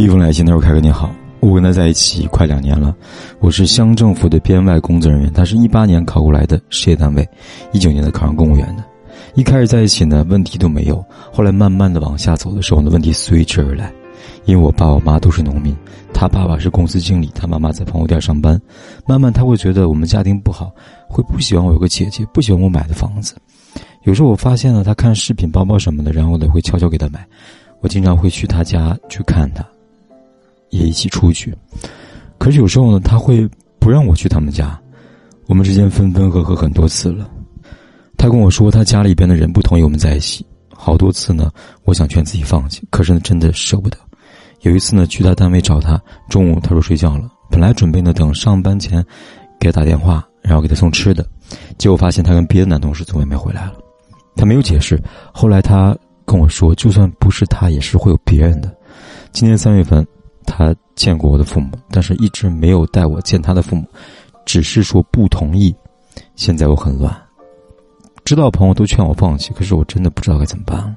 一封来信，他说：“凯哥你好，我跟他在一起快两年了，我是乡政府的编外工作人员，他是一八年考过来的事业单位，一九年的考上公务员的。一开始在一起呢，问题都没有，后来慢慢的往下走的时候呢，问题随之而来。因为我爸我妈都是农民，他爸爸是公司经理，他妈妈在朋友店上班。慢慢他会觉得我们家庭不好，会不喜欢我有个姐姐，不喜欢我买的房子。有时候我发现了他看饰品、包包什么的，然后呢会悄悄给他买。我经常会去他家去看他。”也一起出去，可是有时候呢，他会不让我去他们家。我们之间分分合合很多次了。他跟我说，他家里边的人不同意我们在一起。好多次呢，我想劝自己放弃，可是呢，真的舍不得。有一次呢，去他单位找他，中午他说睡觉了，本来准备呢等上班前给他打电话，然后给他送吃的，结果发现他跟别的男同事从外面回来了。他没有解释。后来他跟我说，就算不是他，也是会有别人的。今年三月份。他见过我的父母，但是一直没有带我见他的父母，只是说不同意。现在我很乱，知道朋友都劝我放弃，可是我真的不知道该怎么办了。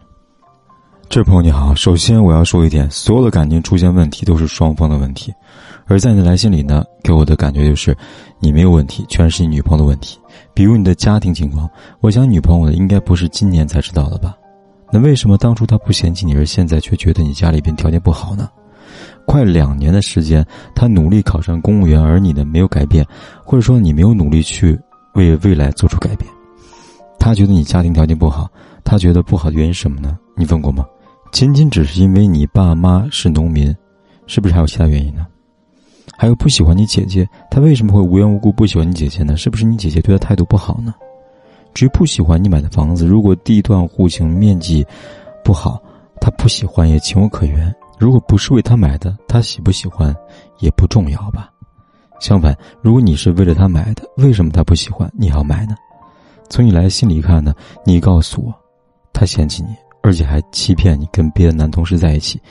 这位朋友你好，首先我要说一点，所有的感情出现问题都是双方的问题，而在你的来信里呢，给我的感觉就是你没有问题，全是你女朋友的问题。比如你的家庭情况，我想女朋友应该不是今年才知道的吧？那为什么当初她不嫌弃你，而现在却觉得你家里边条件不好呢？快两年的时间，他努力考上公务员，而你呢没有改变，或者说你没有努力去为未来做出改变。他觉得你家庭条件不好，他觉得不好的原因是什么呢？你问过吗？仅仅只是因为你爸妈是农民，是不是还有其他原因呢？还有不喜欢你姐姐，他为什么会无缘无故不喜欢你姐姐呢？是不是你姐姐对他态度不好呢？至于不喜欢你买的房子，如果地段户型面积不好，他不喜欢也情有可原。如果不是为他买的，他喜不喜欢也不重要吧。相反，如果你是为了他买的，为什么他不喜欢你要买呢？从你来信里看呢，你告诉我，他嫌弃你，而且还欺骗你跟别的男同事在一起，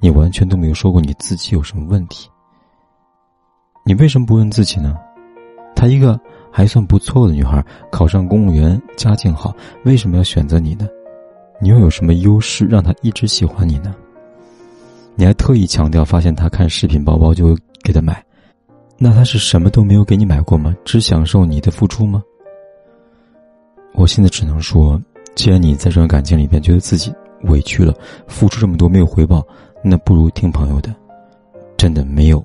你完全都没有说过你自己有什么问题。你为什么不问自己呢？她一个还算不错的女孩，考上公务员，家境好，为什么要选择你呢？你又有什么优势让她一直喜欢你呢？你还特意强调，发现他看饰品包包就给他买，那他是什么都没有给你买过吗？只享受你的付出吗？我现在只能说，既然你在这段感情里边觉得自己委屈了，付出这么多没有回报，那不如听朋友的，真的没有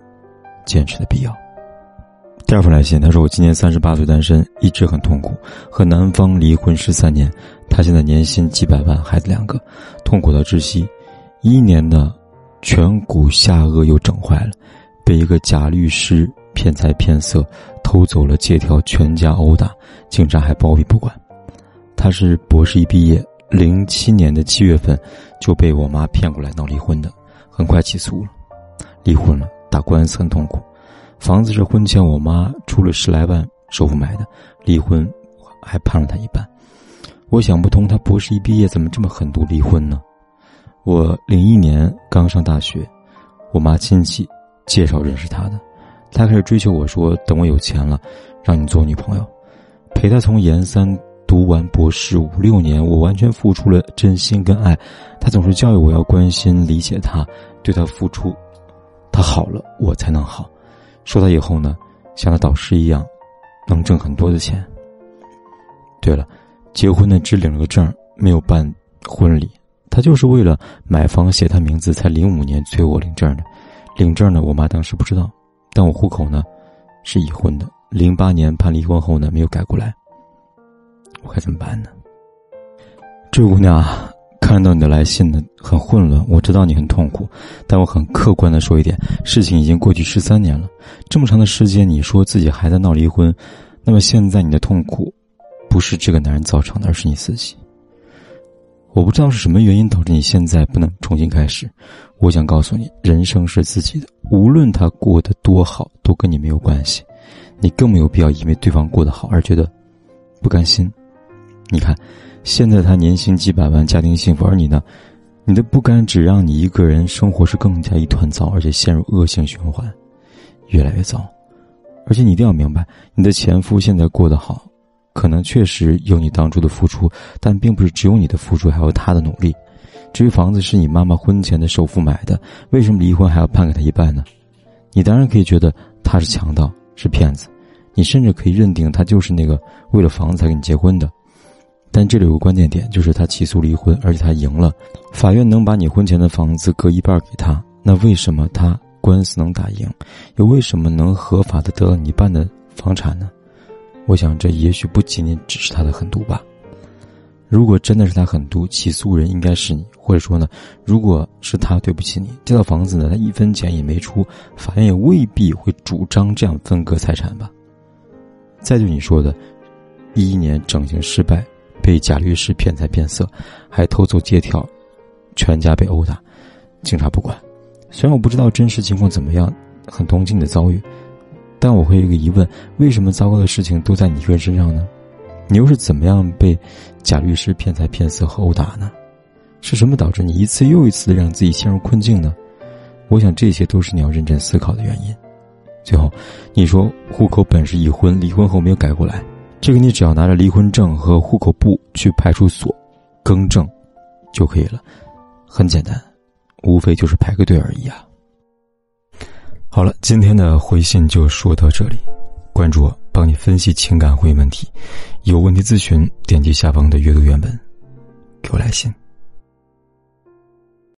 坚持的必要。第二封来信，他说我今年三十八岁单身，一直很痛苦，和男方离婚十三年，他现在年薪几百万，孩子两个，痛苦到窒息，一年的。颧骨下颚又整坏了，被一个假律师骗财骗色，偷走了借条，全家殴打，警察还包庇不管。他是博士一毕业，零七年的七月份就被我妈骗过来闹离婚的，很快起诉了，离婚了，打官司很痛苦。房子是婚前我妈出了十来万首付买的，离婚还判了他一半。我想不通，他博士一毕业怎么这么狠毒离婚呢？我零一年刚上大学，我妈亲戚介绍认识他的，他开始追求我说：“等我有钱了，让你做女朋友，陪他从研三读完博士五六年。”我完全付出了真心跟爱，他总是教育我要关心理解他，对他付出，他好了我才能好。说他以后呢，像他导师一样，能挣很多的钱。对了，结婚呢只领了个证，没有办婚礼。他就是为了买房写他名字，才零五年催我领证的。领证呢，我妈当时不知道，但我户口呢是已婚的。零八年判离婚后呢，没有改过来。我该怎么办呢？这位姑娘啊，看到你的来信呢，很混乱。我知道你很痛苦，但我很客观的说一点：事情已经过去十三年了，这么长的时间，你说自己还在闹离婚，那么现在你的痛苦，不是这个男人造成的，而是你自己。我不知道是什么原因导致你现在不能重新开始，我想告诉你，人生是自己的，无论他过得多好，都跟你没有关系，你更没有必要因为对方过得好而觉得不甘心。你看，现在他年薪几百万，家庭幸福，而你呢，你的不甘只让你一个人生活是更加一团糟，而且陷入恶性循环，越来越糟。而且你一定要明白，你的前夫现在过得好。可能确实有你当初的付出，但并不是只有你的付出，还有他的努力。至于房子是你妈妈婚前的首付买的，为什么离婚还要判给他一半呢？你当然可以觉得他是强盗，是骗子，你甚至可以认定他就是那个为了房子才跟你结婚的。但这里有个关键点，就是他起诉离婚，而且他赢了，法院能把你婚前的房子割一半给他，那为什么他官司能打赢，又为什么能合法的得到你一半的房产呢？我想这也许不仅仅只是他的狠毒吧。如果真的是他狠毒，起诉人应该是你，或者说呢，如果是他对不起你，这套房子呢他一分钱也没出，法院也未必会主张这样分割财产吧。再对你说的，一一年整形失败。被假律师骗财骗色，还偷走借条，全家被殴打，警察不管。虽然我不知道真实情况怎么样，很同情你的遭遇，但我会有一个疑问：为什么糟糕的事情都在你一个人身上呢？你又是怎么样被假律师骗财骗色和殴打呢？是什么导致你一次又一次的让自己陷入困境呢？我想这些都是你要认真思考的原因。最后，你说户口本是已婚，离婚后没有改过来。这个你只要拿着离婚证和户口簿去派出所更正就可以了，很简单，无非就是排个队而已啊。好了，今天的回信就说到这里，关注我，帮你分析情感婚姻问题，有问题咨询，点击下方的阅读原文，给我来信。